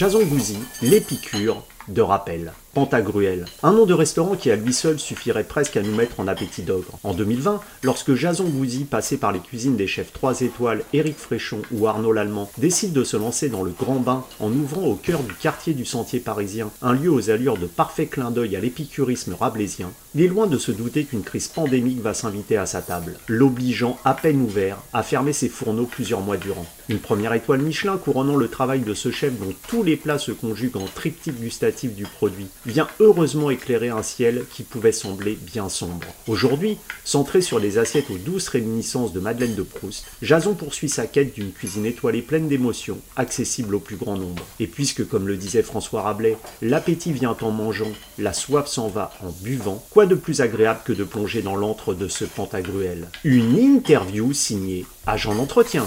Jason Gouzy, l'épicure de rappel. Pantagruel, un nom de restaurant qui à lui seul suffirait presque à nous mettre en appétit d'ogre. En 2020, lorsque Jason Gouzy, passé par les cuisines des chefs 3 étoiles Éric Fréchon ou Arnaud Lallemand, décide de se lancer dans le grand bain en ouvrant au cœur du quartier du Sentier parisien un lieu aux allures de parfait clin d'œil à l'épicurisme rablaisien, il est loin de se douter qu'une crise pandémique va s'inviter à sa table, l'obligeant à peine ouvert à fermer ses fourneaux plusieurs mois durant. Une première étoile Michelin couronnant le travail de ce chef dont tous les plats se conjuguent en triptyque gustatif du produit vient heureusement éclairer un ciel qui pouvait sembler bien sombre. Aujourd'hui, centré sur les assiettes aux douces réminiscences de Madeleine de Proust, Jason poursuit sa quête d'une cuisine étoilée pleine d'émotions, accessible au plus grand nombre. Et puisque, comme le disait François Rabelais, l'appétit vient en mangeant, la soif s'en va en buvant, quoi de plus agréable que de plonger dans l'antre de ce Pantagruel? Une interview signée Agent d'entretien.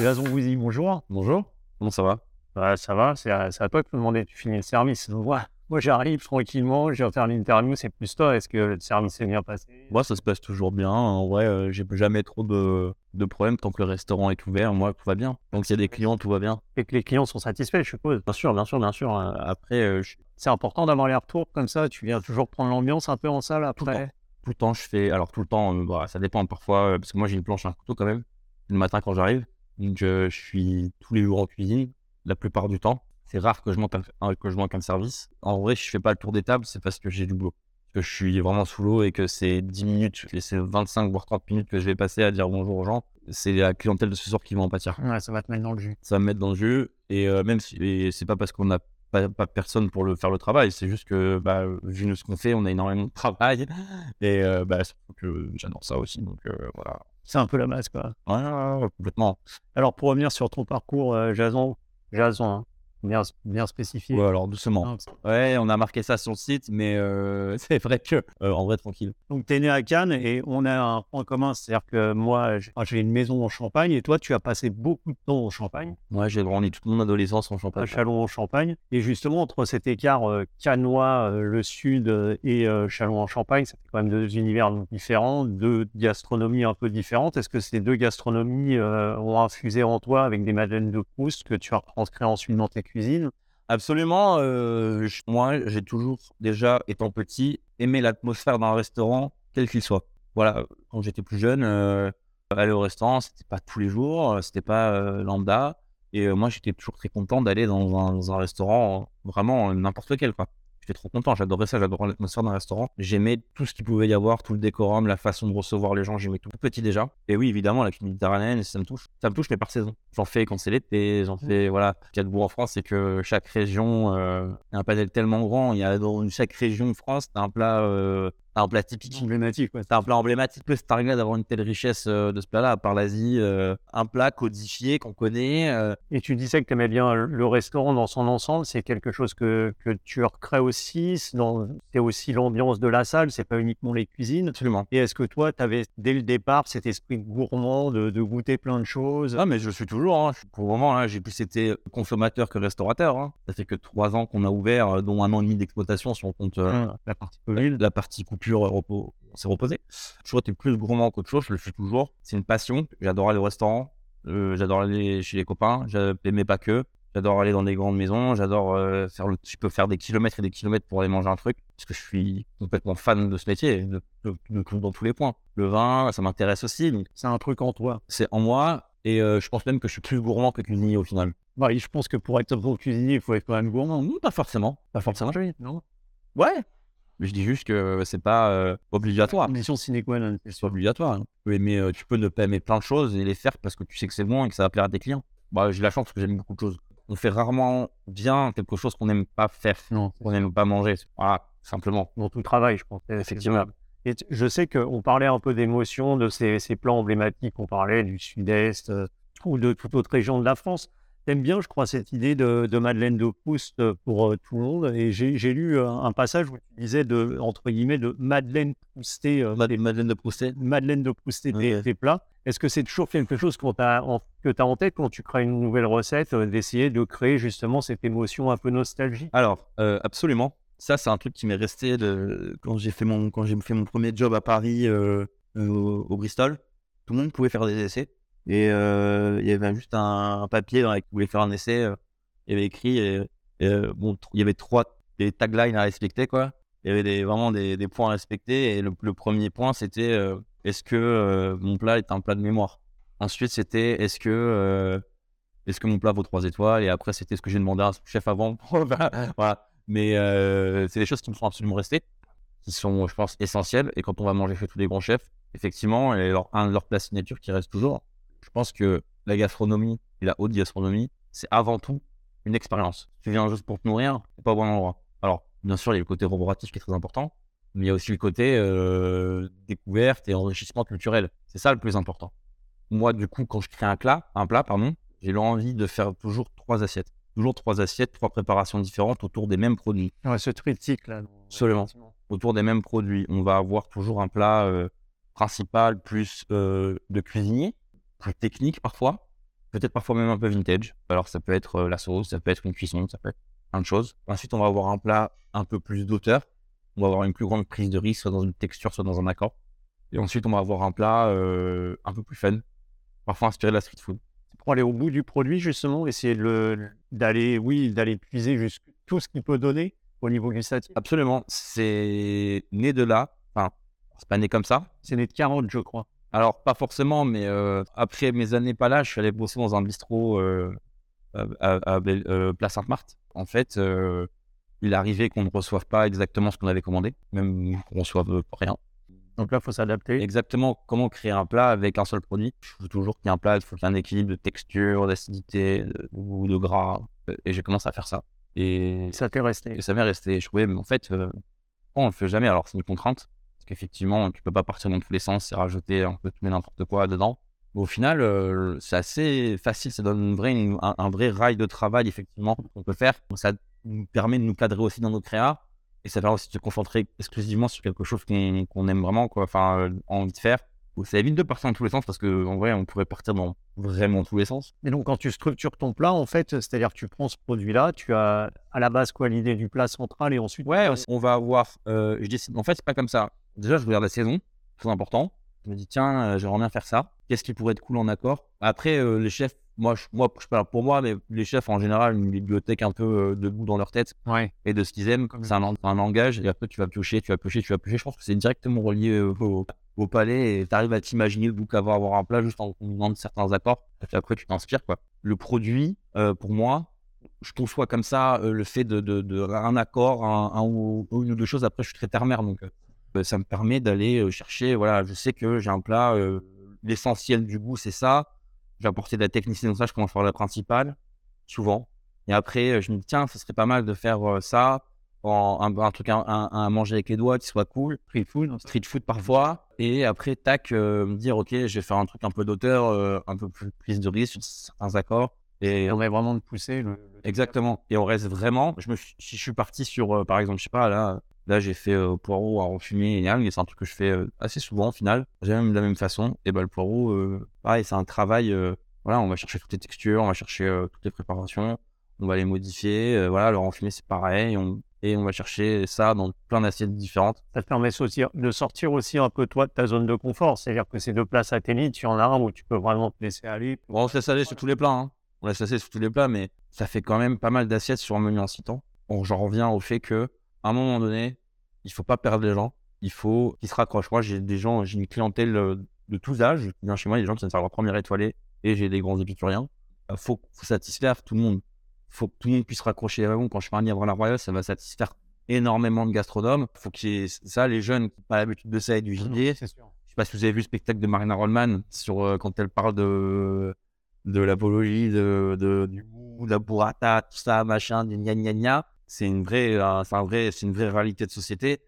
Jason Gouzy, bonjour. Bonjour, comment ça va? Ouais, ça va, c'est à, toi de me demander. Tu finis le service. Donc, ouais, moi, j'arrive tranquillement, je vais faire l'interview, c'est plus toi. Est-ce que le service est bien passé? Moi, ça se passe toujours bien. En vrai, euh, j'ai jamais trop de, de problèmes tant que le restaurant est ouvert. Moi, tout va bien. Donc, s'il y a des clients, tout va bien. Et que les clients sont satisfaits, je suppose. Bien sûr, bien sûr, bien sûr. Euh, Après, euh, je- C'est important d'avoir les retours comme ça. Tu viens toujours prendre l'ambiance un peu en salle le après. tout le temps, je fais. Alors, tout le temps, euh, bah, ça dépend parfois. parce que moi, j'ai une planche à un couteau quand même. Le matin, quand j'arrive. Donc, je suis tous les jours en cuisine, la plupart du temps. C'est rare que je, manque un, que je manque un service. En vrai, je fais pas le tour des tables, c'est parce que j'ai du boulot. Que je suis vraiment sous l'eau et que c'est 10 minutes, et c'est 25 voire 30 minutes que je vais passer à dire bonjour aux gens. C'est la clientèle de ce soir qui va en pâtir. Ouais, ça va te mettre dans le jus. ça va me mettre dans le jeu. Et euh, même si c'est pas parce qu'on n'a pas, pas personne pour le faire le travail, c'est juste que bah, vu ce qu'on fait, on a énormément de travail. Et euh, bah, que j'adore ça aussi. Donc euh, voilà. C'est un peu la base, quoi. Ouais, ouais, ouais, complètement. Alors, pour revenir sur ton parcours, euh, Jason, Jason, bien, bien spécifié. Ouais, alors doucement. Hein, Ouais, on a marqué ça sur le site, mais euh, c'est vrai que euh, en vrai tranquille. Donc, tu es né à Cannes et on a un point commun, c'est-à-dire que moi, j'ai une maison en Champagne et toi, tu as passé beaucoup de temps en Champagne, Moi, j'ai grandi toute mon adolescence en à Champagne. Châlons en Champagne. Et justement, entre cet écart euh, cannois, euh, le sud, et euh, Châlons en Champagne, c'était quand même deux univers différents, deux gastronomies un peu différentes. Est-ce que ces deux gastronomies euh, ont infusé en toi avec des madeleines de Proust que tu as retranscrit ensuite dans tes Absolument. euh, moi, j'ai toujours, déjà, étant petit, aimé l'atmosphère d'un restaurant, quel qu'il soit. Voilà, quand j'étais plus jeune, euh, aller au restaurant, c'était pas tous les jours, euh, c'était pas lambda. Et moi, j'étais toujours très content d'aller dans un, restaurant, vraiment n'importe lequel, quoi. J'étais trop content, j'adorais ça, j'adorais l'atmosphère d'un restaurant. J'aimais tout ce qu'il pouvait y avoir, tout le décorum, la façon de recevoir les gens, j'aimais tout petit déjà. Et oui, évidemment, la cuisine méditerranéenne, ça me touche. Ça me touche, mais par saison. J'en fais quand c'est l'été, j'en fais, voilà. Ce qu'il y a de beau en France, c'est que chaque région euh, a un panel tellement grand. Il y a dans chaque région de France, t'as un plat, euh, un plat typique. emblématiques ouais. C'est un plat emblématique. C'est arrivé d'avoir une telle richesse euh, de ce plat-là, à part l'Asie. euh, un plat codifié qu'on connaît. euh, Et tu disais que tu aimais bien le restaurant dans son ensemble, c'est quelque chose que, que tu recrées aussi, c'est aussi l'ambiance de la salle, c'est pas uniquement les cuisines. absolument. Et est-ce que toi, tu avais dès le départ cet esprit gourmand de, de goûter plein de choses? Ah, mais je le suis toujours. hein. Pour le moment, là, j'ai plus été consommateur que restaurateur. hein. Ça fait que trois ans qu'on a ouvert, dont un an et demi d'exploitation, si on compte Hein, La partie Covid. la partie coupure, euh, repos, on s'est reposé. J'ai toujours été plus gourmand qu'autre chose, je le suis toujours. C'est une passion. J'adore aller au restaurant, euh, j'adore aller chez les copains, mais pas que. J'adore aller dans des grandes maisons, j'adore euh, faire le. Je peux faire des kilomètres et des kilomètres pour aller manger un truc, parce que je suis complètement fan de ce métier, de, de- de- dans tous les points. Le vin, ça m'intéresse aussi, donc C'est un truc en toi. c'est en moi, et euh, je pense même que je suis plus gourmand que cuisinier au final. Ouais, je pense que pour être bon cuisinier, il faut être quand même gourmand. Non, pas forcément, pas forcément. non Ouais, mais je dis juste que c'est pas euh, obligatoire. Condition sine qua non. c'est pas obligatoire. hein. Tu peux aimer, euh, tu peux ne pas aimer plein de choses et les faire parce que tu sais que c'est bon et que ça va plaire à tes clients. Bah, j'ai la chance parce que j'aime beaucoup de choses. On fait rarement bien quelque chose qu'on n'aime pas faire, Non, qu'on n'aime pas manger. Voilà, simplement. dans tout travail, je pense. Effectivement. Et t- je sais qu'on parlait un peu d'émotion, de ces, ces plans emblématiques, on parlait du sud-est euh, ou de toute autre région de la France. T'aimes bien, je crois, cette idée de, de Madeleine de Proust euh, pour euh, tout le monde. Et j'ai lu euh, un passage où tu disais, de, entre guillemets, de Madeleine Proustet, euh, Mad- Madeleine de Proustet. Madeleine de Ouais. tes plats. Est-ce que c'est toujours quelque chose t'a- en- que tu as en tête quand tu crées une nouvelle recette, euh, d'essayer de créer justement cette émotion un peu nostalgique? Alors, absolument. Ça, c'est un truc qui m'est resté de... quand j'ai fait mon quand fait mon premier job à Paris au, au Bristol. Tout le monde pouvait faire des essais. Et euh, il y avait juste un, papier dans lequel il voulait faire un essai. euh, il y avait écrit, et, euh, bon, il y avait trois des taglines à respecter, quoi. Il y avait vraiment des, points à respecter. Et le, premier point, c'était est-ce que mon plat est un plat de mémoire? Ensuite, c'était est-ce que, est-ce que mon plat vaut trois étoiles? Et après, c'était ce que j'ai demandé à un chef avant. voilà. Mais c'est des choses qui me sont absolument restées, qui sont, je pense, essentielles. Et quand on va manger chez tous les grands chefs, effectivement, et leur, un de leurs plats signature qui reste toujours. Je pense que la gastronomie et la haute gastronomie, c'est avant tout une expérience. Tu viens juste pour te nourrir, c'est pas au bon endroit. Alors, bien sûr, il y a le côté roboratif qui est très important, mais il y a aussi le côté euh, découverte et enrichissement culturel. C'est ça le plus important. Moi, du coup, quand je crée un plat, un plat, pardon, j'ai l'envie de faire toujours trois assiettes. Toujours trois assiettes, trois préparations différentes autour des mêmes produits. Ouais, ce triptyque là. Absolument. Autour des mêmes produits. On va avoir toujours un plat euh, principal plus euh, de cuisinier, plus technique parfois, peut-être parfois même un peu vintage. Alors ça peut être euh, la sauce, ça peut être une cuisson, ça peut être plein de choses. Ensuite, on va avoir un plat un peu plus d'auteur. On va avoir une plus grande prise de risque, soit dans une texture, soit dans un accord. Et ensuite, on va avoir un plat euh, un peu plus fun, parfois inspiré de la street food. Pour aller au bout du produit justement, essayer d'aller, oui, d'aller puiser jusque tout ce qu'il peut donner au niveau gustatif. Absolument, c'est né de là. Enfin, c'est pas né comme ça. C'est né de carottes, je crois. Alors, pas forcément, mais euh, après mes années pas là, je suis allé bosser dans un bistrot euh, à, à- à Bel- euh, Place Sainte-Marthe. En fait, il arrivait qu'on ne reçoive pas exactement ce qu'on avait commandé, même qu'on ne reçoive rien. Donc là, il faut s'adapter. Exactement comment créer un plat avec un seul produit. Je veux toujours qu'il y ait un plat, il faut qu'il y ait un équilibre de texture, d'acidité, de goût, de gras. Et j'ai commencé à faire ça. Et, Ça t'est resté. et ça m'est resté. Je trouvais, mais en fait, euh, on le fait jamais. Alors, c'est une contrainte. Parce qu'effectivement, tu peux pas partir dans tous les sens et rajouter un peu tout n'importe quoi dedans. Mais au final, euh, c'est assez facile. Ça donne une vraie, une- un, un vrai rail de travail, effectivement, qu'on peut faire. Donc, ça nous permet de nous cadrer aussi dans nos créas. Et ça permet aussi de se concentrer exclusivement sur quelque chose qu'on aime vraiment, quoi. Enfin, euh, envie de faire. Ça évite de partir dans tous les sens parce qu'en vrai, on pourrait partir dans vraiment tous les sens. Et donc, quand tu structures ton plat, en fait, c'est-à-dire que tu prends ce produit-là, tu as à la base quoi l'idée du plat central et ensuite. Ouais, on va avoir. euh, je décide. En fait, c'est pas comme ça. Déjà, je regarde la saison, très important. Je me dis, tiens, euh, j'aimerais bien faire ça. Qu'est-ce qui pourrait être cool en accord? Après, euh, les chefs, moi, je, moi, je parle pour moi, les, les chefs en général, une bibliothèque un peu euh, de goût dans leur tête Ouais. et de ce qu'ils aiment. C'est un, lang- un langage. Et après, tu vas piocher, tu vas piocher, tu vas piocher. Je pense que c'est directement relié au, au palais et tu arrives à t'imaginer le goût qu'avoir avoir un plat juste en combinant de certains accords. Et puis après, tu t'inspires, quoi. Le produit, euh, pour moi, je conçois comme ça euh, le fait de, de, de un accord, un, un ou, une ou deux choses. Après, je suis très terre-mer, donc ça me permet d'aller chercher. Voilà, je sais que j'ai un plat, euh, l'essentiel du goût, c'est ça. J'ai apporté de la technicité dans ça, je commence par la principale, souvent. Et après, je me dis, tiens, ça serait pas mal de faire ça, en, un, un truc à, à- à manger avec les doigts qui soit cool. Street food, street food parfois. Et après, tac, euh, me dire, ok, je vais faire un truc un peu d'auteur, euh, un peu plus prise de risque sur certains accords. Et on va vraiment de pousser le. Exactement. Et on reste vraiment. Je me, suis- si je suis parti sur, euh, par exemple, je sais pas, là, là j'ai fait euh, poireau à enfumer et algues, et c'est un truc que je fais euh, assez souvent au final. J'aime de la même façon. Et ben le poireau, euh, pareil, c'est un travail. voilà, on va chercher toutes les textures, on va chercher toutes les préparations, on va les modifier. voilà, le enfumer c'est pareil. On, et on va chercher ça dans plein d'assiettes différentes. Ça te permet aussi de sortir aussi un peu toi de ta zone de confort. C'est-à-dire que ces deux plats satellites, y en a un où tu peux vraiment te laisser aller. Bon, on se laisse aller sur tous les plats. Hein. On laisse aller sur tous les plats, mais ça fait quand même pas mal d'assiettes sur un menu incitant. Bon, j'en reviens au fait que, à un moment donné, il faut pas perdre les gens. Il faut qu'ils se raccrochent. Moi, j'ai des gens, j'ai une clientèle euh, de tous âges. qui vient chez moi, il y a des gens qui viennent faire leur première étoilée et j'ai des grands épicuriens. Il faut, faut satisfaire tout le monde. faut que tout le monde puisse raccrocher les wagons. Quand je fais un livre à la Royale, ça va satisfaire énormément de gastronomes. faut qu'il y ait ça, les jeunes qui n'ont pas l'habitude de ça et du gibier. C'est sûr. Je sais pas si vous avez vu le spectacle de Marina Rollman sur euh, quand elle parle de de l'apologie, de, de du goût, de la burrata, tout ça, machin, du gna gna gna. C'est une vraie, euh, c'est un vrai, c'est une vraie réalité de société.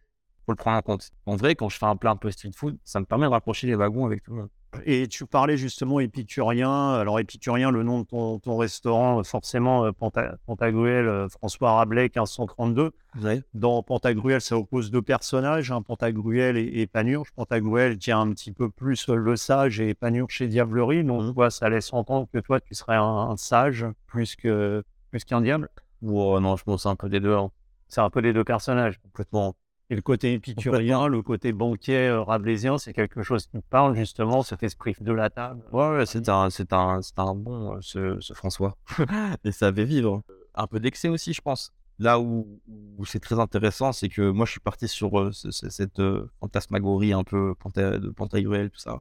Faut le prendre en compte. En vrai, quand je fais un plat un peu street food, ça me permet de rapprocher les wagons avec tout le monde. Et tu parlais justement épicurien. Alors épicurien, le nom de ton, ton restaurant, euh, forcément, euh, Panta- Pantagruel, François Rabelais, 1532. Vous savez Dans Pantagruel, ça oppose deux personnages, hein, Pantagruel et, et Panurge. Pantagruel qui est un petit peu plus le sage et Panurge chez Diablerie. Donc, toi, ça laisse entendre que toi, tu serais un, un sage plus que plus qu'un diable. Ou euh, non, je pense un peu des deux. hein. C'est un peu les deux personnages. Complètement. Et le côté épicurien, le côté banquier euh, rabelaisien, c'est quelque chose qui parle justement, cet esprit de la table. Ouais, ouais c'est un, c'est un, c'est un bon, euh, ce, ce François. Et ça avait vivre. Un peu d'excès aussi, je pense. Là où, où c'est très intéressant, c'est que moi, je suis parti sur euh, ce- ce- cette fantasmagorie un peu de Pantagruel, tout ça.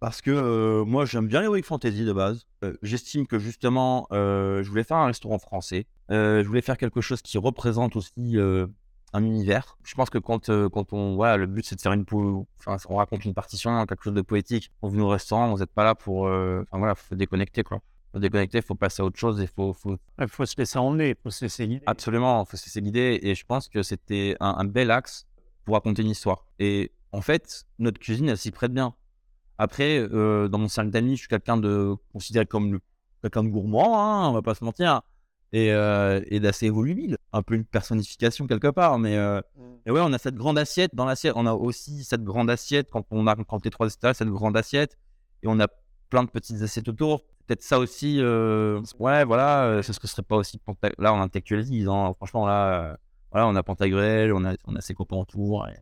Parce que euh, moi, j'aime bien l'heroic fantasy de base. Euh, J'estime que justement, euh, je voulais faire un restaurant français. Je voulais faire quelque chose qui représente aussi un univers. Je pense que quand, quand on. Voilà, le but, c'est de faire une. Enfin, on raconte une partition, quelque chose de poétique. On vient au restaurant, vous n'êtes pas là pour. Enfin, voilà, faut déconnecter, quoi. Faut déconnecter, faut passer à autre chose et faut, faut Il faut se laisser emmener, il faut se laisser guider. Absolument, faut se laisser guider. Et je pense que c'était un, un bel axe pour raconter une histoire. Et en fait, notre cuisine, elle s'y prête bien. Après, euh, dans mon cercle d'amis, je suis quelqu'un de considéré comme quelqu'un de gourmand, hein, on va pas se mentir, et, euh, et d'assez volubile. Un peu une personnification quelque part. Mais, euh, mais ouais, on a cette grande assiette. Dans l'assiette, on a aussi cette grande assiette quand on a quand t'es trois étages, cette grande assiette. Et on a plein de petites assiettes autour. Peut-être ça aussi. ouais, voilà, c'est ce que serait pas aussi. Là, on intellectualise. hein. Franchement, là, voilà, on a Pantagruel, on a, on a ses copains autour. et-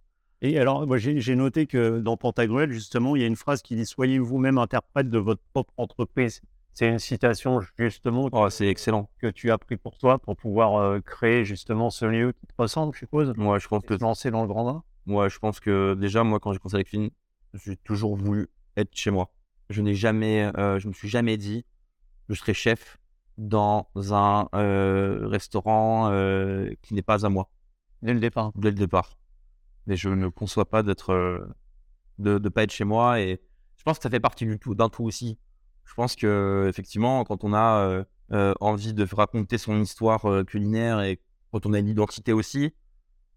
Et alors, moi, j'ai noté que dans Pantagruel, justement, il y a une phrase qui dit Soyez vous-même interprète de votre propre entreprise. C'est une citation, justement, Oh, c'est excellent. que tu as pris pour toi pour pouvoir euh, créer, justement, ce lieu qui te ressemble, je suppose. Moi, je pense que te lancer dans le grand bain. Moi, je pense que déjà, moi, quand j'ai commencé la cuisine, j'ai toujours voulu être chez moi. Je n'ai jamais, euh, je me suis jamais dit, je serai chef dans un euh, restaurant euh, qui n'est pas à moi Dès le départ. dès le départ. Mais je ne conçois pas d'être, de ne pas être chez moi et je pense que ça fait partie du tout, d'un tout aussi. Je pense que effectivement, quand on a euh, euh, envie de raconter son histoire euh, culinaire et quand on a une identité aussi,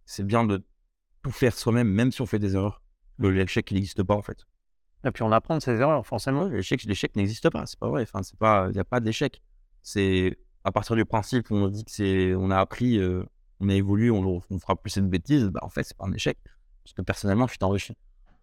c'est bien de tout faire soi-même, même si on fait des erreurs. Le- L'échec, il n'existe pas en fait. Et puis on apprend de ses erreurs, forcément. L'échec, l'échec n'existe pas. C'est pas vrai. Enfin, c'est pas, il n'y a pas d'échec. C'est à partir du principe où on dit que c'est, on a appris, on a évolué, on, on fera plus cette bêtise. Bah, en fait, c'est pas un échec. Parce que personnellement, je suis enrichi.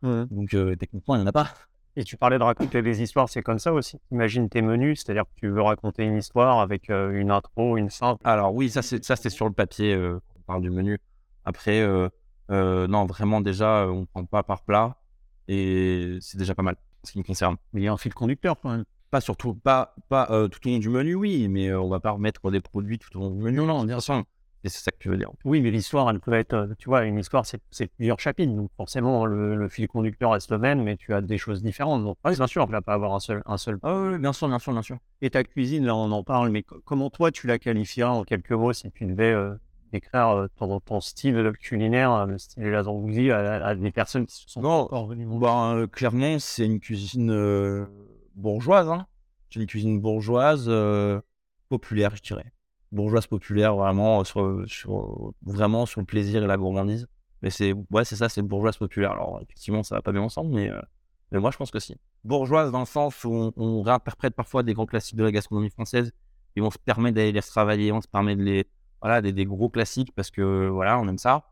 Donc euh, techniquement, il n'y en a pas. Et tu parlais de raconter des histoires, c'est comme ça aussi. Imagine tes menus, c'est-à-dire que tu veux raconter une histoire avec euh, une intro, une fin. Alors oui, ça c'est sur le papier. euh, on parle du menu. Après, euh, euh, non, vraiment déjà, on prend pas par plat et c'est déjà pas mal. Ce qui me concerne. Mais il y a un fil conducteur quand même. Pas surtout, pas pas euh, tout au long du menu, oui, mais euh, on va pas remettre des produits tout au long du menu. Non, non, bien sûr. Et c'est ça que tu veux dire. Oui, mais l'histoire, elle peut être, euh, tu vois, une histoire, c'est plusieurs chapitres. Donc forcément, le, le fil conducteur reste le même, mais tu as des choses différentes. Donc, Oui, bien sûr. tu vas pas avoir un seul, un seul. Ah oui, bien sûr, bien sûr, bien sûr. Et ta cuisine, là, on en parle, mais co- comment toi, tu la qualifieras en quelques mots si tu devais euh, décrire euh, ton, ton style culinaire, euh, le style de la zambousie à, à des personnes qui se sont Non, Bah, euh, clairement, c'est une cuisine bourgeoise. Hein. C'est une cuisine bourgeoise populaire, je dirais. Bourgeoise populaire, vraiment, euh, sur, vraiment sur le plaisir et la gourmandise. Mais c'est ouais, c'est ça, c'est bourgeoise populaire. Alors, effectivement, ça va pas bien ensemble, mais, euh, mais moi, je pense que si. Bourgeoise dans le sens où on, réinterprète parfois des grands classiques de la gastronomie française et on se permet d'aller les travailler, on se permet de les. Voilà, des, des gros classiques parce que voilà, on aime ça.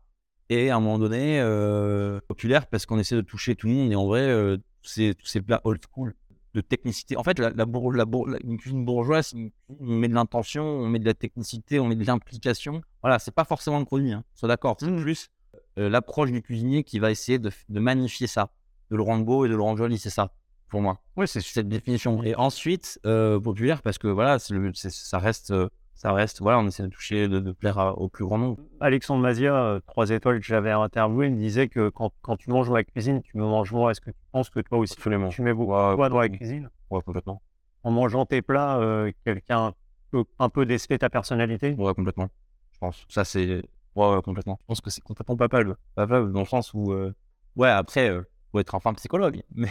Et à un moment donné, euh, populaire parce qu'on essaie de toucher tout le monde. Et en vrai, c'est tous ces plats old school de technicité. En fait, la, la, la, la- une cuisine bourgeoise, on met de l'intention, on met de la technicité, on met de l'implication. Voilà, c'est pas forcément le produit, hein. sois d'accord. C'est plus euh, l'approche du cuisinier qui va essayer de, de magnifier ça, de le rendre beau et de le rendre joli, c'est ça, pour moi. Oui, c'est cette définition. Et ensuite, euh, populaire, parce que voilà, c'est le- c'est- ça reste, euh, ça reste, voilà, on essaie de toucher, de, de plaire à- au plus grand nombre. Alexandre Mazia, euh, trois étoiles que j'avais interviewé, me disait que quand, quand tu manges dans la cuisine, tu me manges moi. Est-ce que tu penses que toi aussi, Absolument. tu mets beaucoup Ouais, toi dans la cuisine? Ouais, complètement. En mangeant tes plats, euh, quelqu'un peut un peu déceler ta personnalité? Ouais, complètement. Je pense. Ça, c'est. Ouais, ouais, complètement. Je pense que c'est complètement papable. Papable dans le sens où. euh, Ouais, après, faut être enfin psychologue. Mais,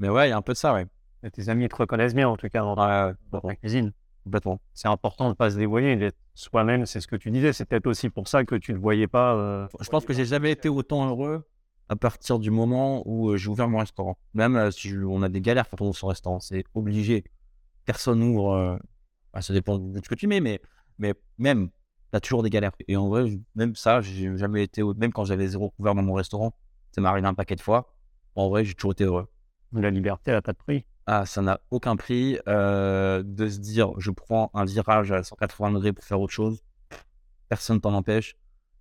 mais ouais, il y a un peu de ça, ouais. Et Tes amis te reconnaissent bien, en tout cas, dans ta cuisine. Complètement. C'est important de ne pas se dévoyer, d'être soi-même, c'est ce que tu disais. C'est peut-être aussi pour ça que tu ne voyais pas. euh, Je pense que j'ai jamais été autant heureux à partir du moment où euh, j'ai ouvert mon restaurant. Même euh, si on a des galères quand on ouvre son restaurant, c'est obligé. Personne ouvre. euh, bah, ça dépend de ce que tu mets, mais, mais même, t'as toujours des galères. Et en vrai, même ça, j'ai jamais été. Même quand j'avais zéro couvert dans mon restaurant, ça m'est arrivé un paquet de fois. En vrai, j'ai toujours été heureux. La liberté, elle n'a pas de prix. Ah, ça n'a aucun prix euh, de se dire je prends un virage à 180 degrés pour faire autre chose. Personne t'en empêche.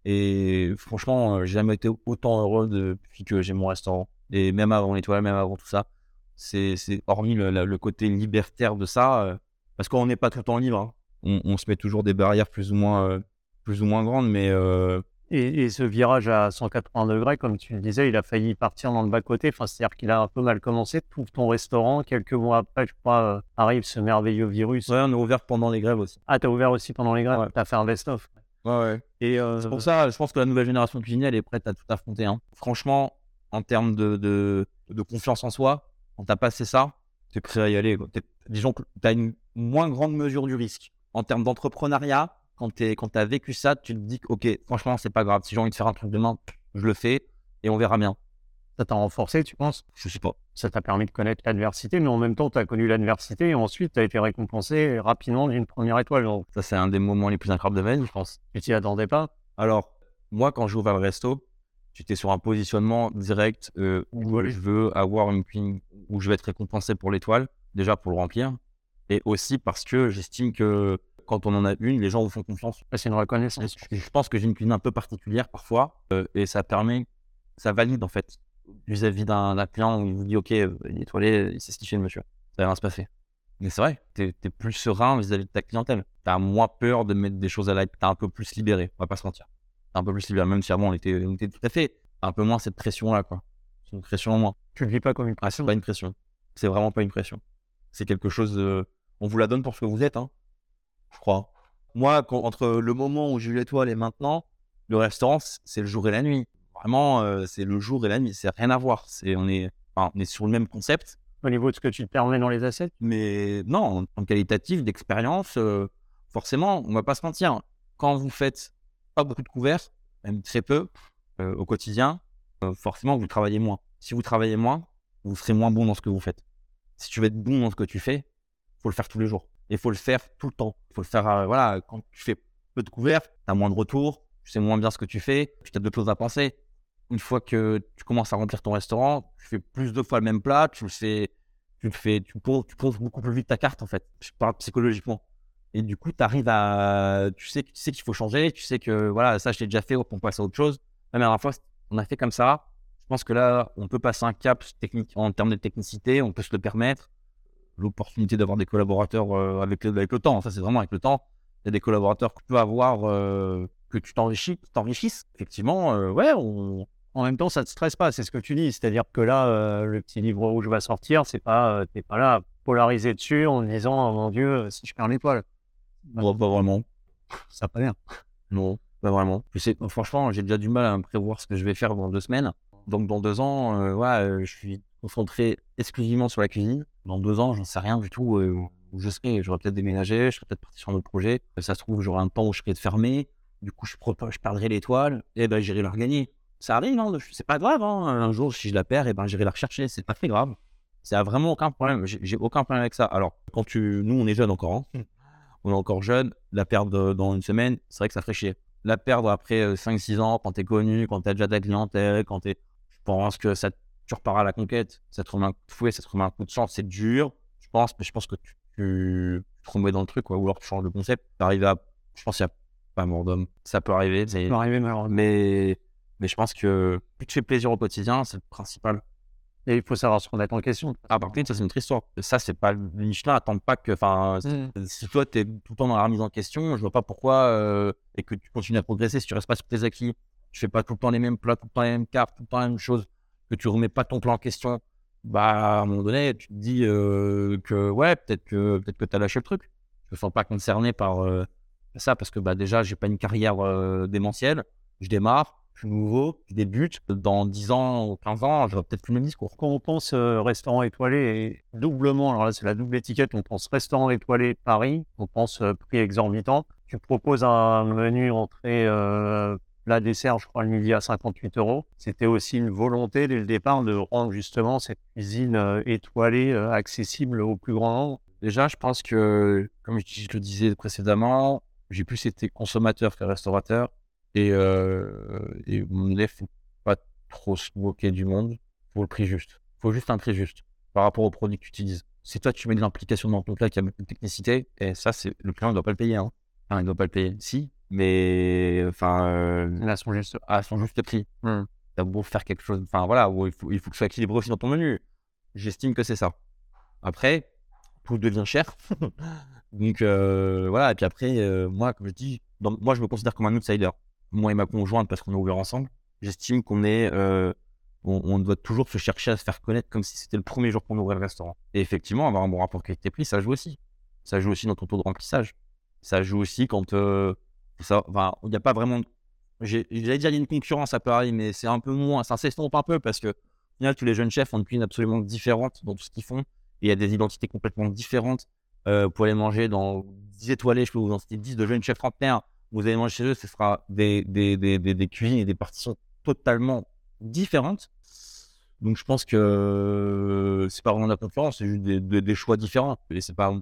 Et franchement, euh, j'ai jamais été autant heureux depuis que j'ai mon restaurant. Et même avant l'étoile, même avant tout ça, c'est hormis le, côté libertaire de ça, euh, parce qu'on n'est pas tout le temps libre. hein. On, se met toujours des barrières plus ou moins, plus ou moins grandes, mais Et, et ce virage à 180 degrés, comme tu le disais, il a failli partir dans le bas-côté. Enfin, C'est-à-dire qu'il a un peu mal commencé. Ouvres ton restaurant. Quelques mois après, je crois, euh, arrive ce merveilleux virus. ouais, on est ouvert pendant les grèves aussi. Ah, t'as ouvert aussi pendant les grèves? Ouais. T'as fait un best-of. Ouais, ouais. Et euh, C'est pour ça, je pense que la nouvelle génération de cuisiniers, elle est prête à tout affronter. hein. Franchement, en termes de, de, de confiance en soi, quand t'as passé ça, t'es prêt à y aller. quoi. Disons que t'as une moins grande mesure du risque. En termes d'entrepreneuriat, quand quand t'as vécu ça, tu te dis que, ok, franchement, c'est pas grave. Si j'ai envie de faire un truc demain, je le fais et on verra bien. ça t'a renforcé, tu penses? Je sais pas. Ça t'a permis de connaître l'adversité, mais en même temps, tu as connu l'adversité et ensuite, tu as été récompensé rapidement d'une première étoile. Donc, Ça, c'est un des moments les plus incroyables de ma vie, je pense. tu t'y attendais pas? Alors, moi, quand j'ai ouvert le resto, j'étais sur un positionnement direct euh, où Oui. je veux avoir une cuisine où je vais être récompensé pour l'étoile, déjà pour le remplir, et aussi parce que j'estime que quand on en a une, les gens vous font confiance. C'est une reconnaissance. Je pense que j'ai une cuisine un peu particulière parfois, euh, et ça permet, ça valide en fait vis-à-vis d'un client où il vous dit ok, euh, il est ce qu'il fait le monsieur, ça va bien se passer. Mais c'est vrai, t'es es plus serein vis-à-vis de ta clientèle. T'as moins peur de mettre des choses à la, t'es un peu plus libéré, on va pas se mentir. T'es un peu plus libéré, même si avant on était, on était tout à fait, un peu moins cette pression là quoi. C'est une pression en moins. Tu le vis pas comme une Ah, pression. c'est pas une pression. C'est vraiment pas une pression. C'est quelque chose. de- On vous la donne pour ce que vous êtes, hein. Je crois. Moi, quand- entre le moment où j'ai eu l'étoile et maintenant, le restaurant, c'est le jour et la nuit. Vraiment, euh, c'est le jour et la nuit. C'est rien à voir. C'est on est, enfin, on est sur le même concept, Au niveau de ce que tu te permets dans les assiettes, mais non, en qualitatif, d'expérience, euh, forcément, on va pas se mentir. Quand vous faites pas beaucoup de couverts, même très peu, euh, au quotidien, forcément, vous travaillez moins. Si vous travaillez moins, vous serez moins bon dans ce que vous faites. Si tu veux être bon dans ce que tu fais, faut le faire tous les jours. Et faut le faire tout le temps. faut le faire, euh, voilà, quand tu fais peu de couverts, tu as moins de retours, tu sais moins bien ce que tu fais, tu as d'autres choses à penser. Une fois que tu commences à remplir ton restaurant, tu fais plus de fois le même plat, tu le fais tu le fais, tu poses, tu beaucoup plus vite ta carte en fait, je parle psychologiquement. Et du coup, tu arrives à, tu sais, tu sais qu'il faut changer, tu sais que voilà, ça je l'ai déjà fait, on passe à autre chose. La dernière fois, on a fait comme ça. Je pense que là, on peut passer un cap technique en termes de technicité, on peut se le permettre. L'opportunité d'avoir des collaborateurs euh, avec, le, avec le temps, ça c'est vraiment avec le temps. Il y a des collaborateurs que tu peux avoir, euh, que tu t'enrichis, t'enrichissent. Effectivement, euh, ouais, on, en même temps, ça te stresse pas. C'est ce que tu dis. C'est-à-dire que là, euh, le petit livre rouge va sortir. C'est pas, euh, t'es pas là polarisé dessus en disant, oh, mon Dieu, si je perds l'étoile, Bon, pas vraiment. ça va pas bien. Non, pas vraiment. Je sais, franchement, j'ai déjà du mal à me prévoir ce que je vais faire dans deux semaines. Donc, dans deux ans, euh, ouais, euh, je suis concentré exclusivement sur la cuisine. Dans deux ans, j'en sais rien du tout euh, où je serai. J'aurais peut-être déménagé, je serais peut-être parti sur un autre projet. Ça se trouve, j'aurai un temps où je serai fermé. Du coup, je, je perdrai l'étoile et ben, j'irai la regagner. Ça arrive, hein, c'est pas grave. hein. Un jour, si je la perds, et ben, j'irai la rechercher. C'est pas très grave. Ça a vraiment aucun problème. J'ai aucun problème avec ça. Alors, quand tu. Nous, on est jeunes encore. hein. On est encore jeune. La perdre dans une semaine, c'est vrai que ça ferait chier. La perdre après 5-6 ans, quand t'es connu, quand t'as déjà ta clientèle, quand t'es. Je pense que ça, tu repars à la conquête. Ça te remet un coup de fouet, ça te remet un coup de chance. C'est dur, je pense, mais je pense que tu, tu te remets dans le truc, quoi. Ou alors tu changes de concept. T'arrives à. Je pense qu'il n'y a pas mort d'homme. Ça peut arriver, mais. Ça peut arriver, malheureusement. Mais, mais je pense que plus tu fais plaisir au quotidien, c'est le principal. Et il faut savoir se remettre en question. Ah, par contre, ça, c'est une autre histoire. Ça, c'est pas. Les Michelin attendent pas que. Enfin, Mm. si toi, tu es tout le temps dans la remise en question, je vois pas pourquoi. euh, et que tu continues à progresser, si tu restes pas sur tes acquis, tu fais pas tout le temps les mêmes plats, tout le temps les mêmes cartes, tout le temps la même chose, que tu remets pas ton plan en question, bah, à un moment donné, tu te dis euh, que, ouais, peut-être que, peut que tu as lâché le truc. Je me sens pas concerné par euh, ça parce que, bah, déjà, j'ai pas une carrière euh, démentielle. Je démarre, je suis nouveau, je débute. Dans 10 ans ou 15 ans, j'aurai peut-être plus le même discours. Quand on pense restaurant étoilé, doublement, alors là c'est la double étiquette, on pense restaurant étoilé Paris, on pense prix exorbitant. Tu proposes un menu entrée, plat dessert, je crois le midi à 58 euros. C'était aussi une volonté dès le départ de rendre justement cette cuisine euh, étoilée euh, accessible au plus grand nombre. Déjà, je pense que, comme je le disais précédemment, j'ai plus été consommateur que restaurateur. Et, euh, mon ne faut pas trop se moquer du monde. faut le prix juste. faut juste un prix juste par rapport au produit que tu utilises. Si toi, tu mets de l'implication dans ton plat qui a de technicité, et ça, c'est le client ne doit pas le payer. Hein. Enfin, il ne doit pas le payer. Si, mais enfin, euh, Là, son juste. à son juste prix. Hmm. T'as beau faire quelque chose, enfin voilà, où il faut, il faut que ce soit équilibré aussi dans ton menu. J'estime que c'est ça. Après, tout devient cher. Donc euh, voilà, et puis après, euh, moi, comme je dis, dans- moi je me considère comme un outsider. Moi et ma conjointe, parce qu'on est ouvert ensemble, j'estime qu'on est, euh, on, on doit toujours se chercher à se faire connaître comme si c'était le premier jour qu'on ouvrait le restaurant. Et effectivement, avoir un bon rapport qualité-prix, ça joue aussi. Ça joue aussi dans ton taux de remplissage. Ça joue aussi quand il n'y a pas vraiment. J'allais dire il y a une concurrence à Paris, mais c'est un peu moins, ça s'estompe un peu parce que final, tous les jeunes chefs ont une cuisine absolument différente dans tout ce qu'ils font. Il y a des identités complètement différentes. Euh, vous pouvez aller manger dans 10 étoilés, je peux vous en citer 10 de jeunes chefs trentenaires. Vous allez manger chez eux, ce sera des, des, des, des, cuisines et des partitions totalement différentes. Donc je pense que c'est pas vraiment de la concurrence, c'est juste des choix différents. Et c'est pas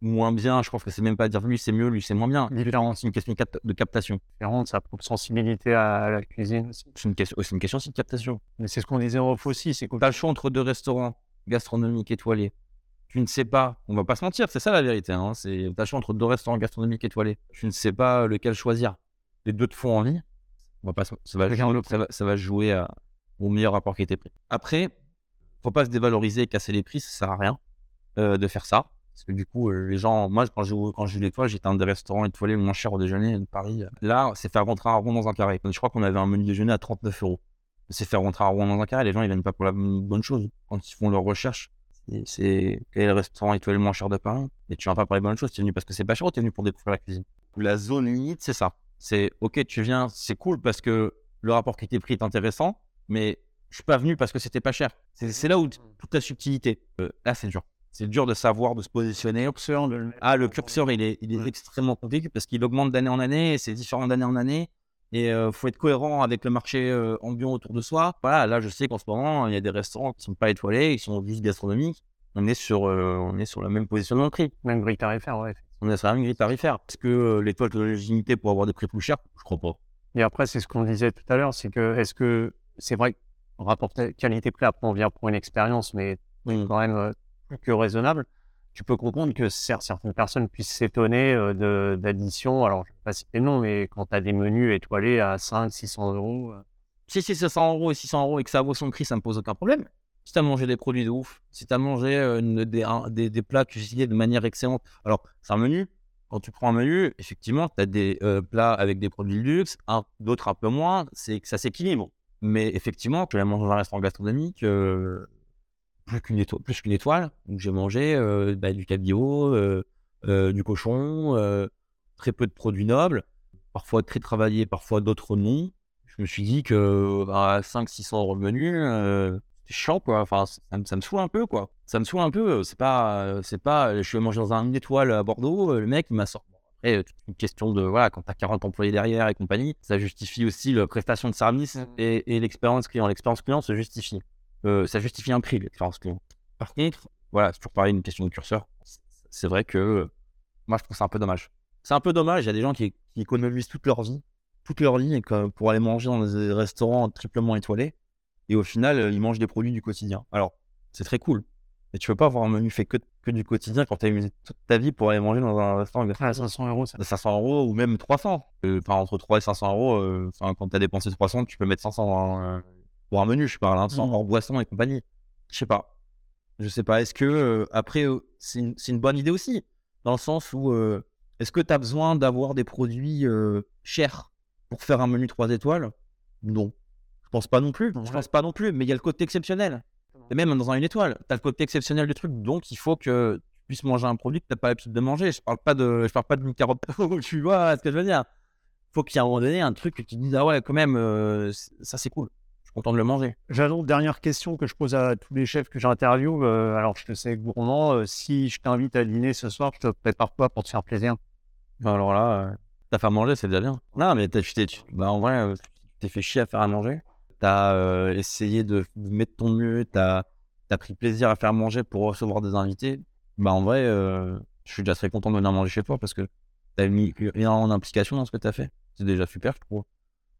moins bien, je pense que c'est même pas à dire lui c'est mieux, lui c'est moins bien. Différence. C'est une question de cap- de captation. Différente, sa propre sensibilité à la cuisine aussi. C'est une question, c'est une question aussi de captation. Mais c'est ce qu'on disait en off aussi, c'est que Tu as le choix entre deux restaurants gastronomiques étoilés. Tu ne sais pas, on va pas se mentir, c'est ça la vérité. Hein, c'est t'as le choix entre deux restaurants gastronomiques étoilés. Tu ne sais pas lequel choisir. Les deux te font envie. On va pas se- ça, va, Regarde le ça, va, ça va jouer à- au meilleur rapport qualité-prix. Après, faut pas se dévaloriser et casser les prix, ça sert à rien euh, de faire ça. Parce que du coup, euh, les gens, moi, quand j'ai quand eu l'étoile, j'étais un des restaurants étoilés le moins cher au déjeuner de Paris. Là, c'est faire rentrer un rond dans un carré. Je crois qu'on avait un menu déjeuner à 39 euros. C'est faire rentrer un rond dans un carré. Les gens, ils viennent pas pour la bonne chose. Quand ils font leur recherche, c'est- quel est le restaurant étoilé le moins cher de Paris? Et tu viens pas pour les bonnes choses. Tu es venu parce que c'est pas cher ou tu es venu pour découvrir la cuisine? La zone limite, c'est ça. C'est ok, tu viens, c'est cool parce que le rapport qualité-prix est intéressant, mais je suis pas venu parce que c'était pas cher. C'est là où toute la subtilité. Euh, là, c'est dur. C'est dur de savoir, de se positionner. de le Ah, le curseur, il est, il est Ouais. extrêmement compliqué parce qu'il augmente d'année en année, et c'est différent d'année en année. Et il faut être cohérent avec le marché euh, ambiant autour de soi. Voilà, là, je sais qu'en ce moment, il y a des restaurants qui sont pas étoilés, ils sont juste gastronomiques. On est sur, euh, on est sur le même positionnement de prix. Même grille tarifaire, ouais. On est sur la même grille tarifaire. Est-ce que euh, l'étoile la légitimité pour avoir des prix plus chers? Je crois pas. Et après, c'est ce qu'on disait tout à l'heure, c'est que est-ce que c'est vrai rapport qualité-prix, après on vient pour une expérience, mais Mm. quand même euh, que raisonnable. Tu peux comprendre que cer- certaines personnes puissent s'étonner euh, d'additions. Alors, je ne vais pas citer le nom, mais quand tu as des menus étoilés à 500, 600 euros, Si c'est 500 euros et 600 euros et que ça vaut son prix, ça me pose aucun problème. Si tu as mangé des produits de ouf, si tu as mangé des, un- des, des plats cuisinés de manière excellente, alors c'est un menu. Quand tu prends un menu, effectivement, tu as des plats avec des produits de luxe, d'autres un peu moins, c'est que ça s'équilibre. Mais effectivement, tu vas manger dans un restaurant gastronomique, plus qu'une étoile, plus qu'une étoile. Donc j'ai mangé euh, bah, du cabillaud, euh, euh, du cochon, très peu de produits nobles, parfois très travaillés, parfois d'autres non je me suis dit que à 500-600 euros menu, c'est chiant quoi. Enfin, ça, me- ça me saoule un peu quoi. Ça me saoule un peu. C'est pas, c'est pas. Je suis mangé dans un une étoile à Bordeaux. Le mec il m'a sorti. Après, toute une question de voilà, quand t'as 40 employés derrière et compagnie, ça justifie aussi la prestation de service Mhm. et, et l'expérience client. L'expérience client se justifie. Euh, ça justifie un prix l'expérience client. Par contre, voilà, c'est toujours pareil, une question de curseur. C'est- vrai que euh, moi je trouve ça un peu dommage. C'est un peu dommage. Il y a des gens qui, qui économisent toute leur vie toute leur vie pour aller manger dans des restaurants triplement étoilés. Et au final, euh, ils mangent des produits du quotidien. Alors, c'est très cool. Mais tu peux pas avoir un menu fait que, que du quotidien quand tu as usé toute ta vie pour aller manger dans un restaurant à 500 euros, ça. de 500 euros ou même 300. Euh, Enfin, entre 3 et 500 euros, euh, quand tu as dépensé 300, tu peux mettre 500 dans pour un menu, je parle, hein, sans Mhm. hors boisson et compagnie. Je sais pas. Je sais pas. Est-ce que, euh, après, euh, c'est une, bonne idée aussi, dans le sens où, euh, est-ce que tu as besoin d'avoir des produits chers pour faire un menu 3 étoiles? Non. Je pense pas non plus. Je pense pas non plus, mais il y a le côté exceptionnel. Et même dans une étoile, tu as le côté exceptionnel du truc, donc il faut que tu puisses manger un produit que tu n'as pas l'habitude de manger. Je parle pas de, je parle pas d'une carotte, tu vois ce que je veux dire. faut qu'il y ait un moment donné un truc que tu te dises, ah ouais, quand même, euh, ça c'est cool. Content de le manger. J'adore, dernière question que je pose à tous les chefs que j'interviewe. euh, alors, je te sais gourmand, euh, si je t'invite à dîner ce soir, je te prépare quoi pour te faire plaisir? Enfin, alors là, euh, t'as fait à manger, c'est déjà bien. Non, mais t'as, bah, en vrai, euh, t'es fait chier à faire à manger. T'as euh, essayé de, mettre ton mieux, t'as as pris plaisir à faire manger pour recevoir des invités. Bah, en vrai, je suis déjà très content de venir manger chez toi parce que t'as mis rien en implication dans ce que t'as fait. C'est déjà super, je trouve.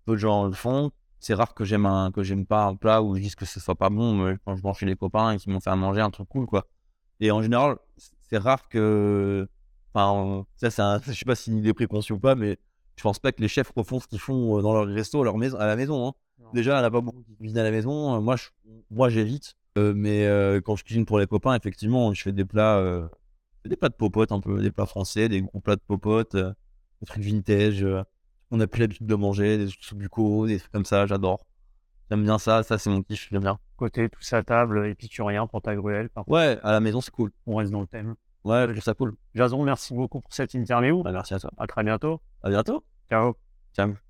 Peu de gens le font. C'est rare que j'aime un, que j'aime pas un plat ou je dise que ce soit pas bon, mais quand je mange chez les copains et qu'ils m'ont fait à manger un truc cool, quoi. Et en général, c'est rare que, enfin, ça, c'est un- je sais pas si une idée préconçue ou pas, mais Je pense pas que les chefs refont ce qu'ils font euh, dans leur resto à, leur maison, à la maison. hein. Déjà, il n'y en a pas beaucoup qui cuisinent à la maison. Euh, Moi, je- moi j'évite. Euh, mais euh, quand je cuisine pour les copains, effectivement, je fais des plats, euh, des plats de popote, un peu des plats français, des gros plats de popote, des trucs vintage. On a plus l'habitude de manger, des trucs bucaux, des trucs comme ça. J'adore. J'aime bien ça. Ça, c'est mon kiff. J'aime bien. Côté tous à table, épicurien, Pantagruel, par- Ouais, à la maison, c'est cool. on reste dans le thème. Ouais, je trouve ça cool. Jason, merci beaucoup pour cette interview. Bah, merci à toi. À très bientôt. À bientôt. Ciao. Ciao.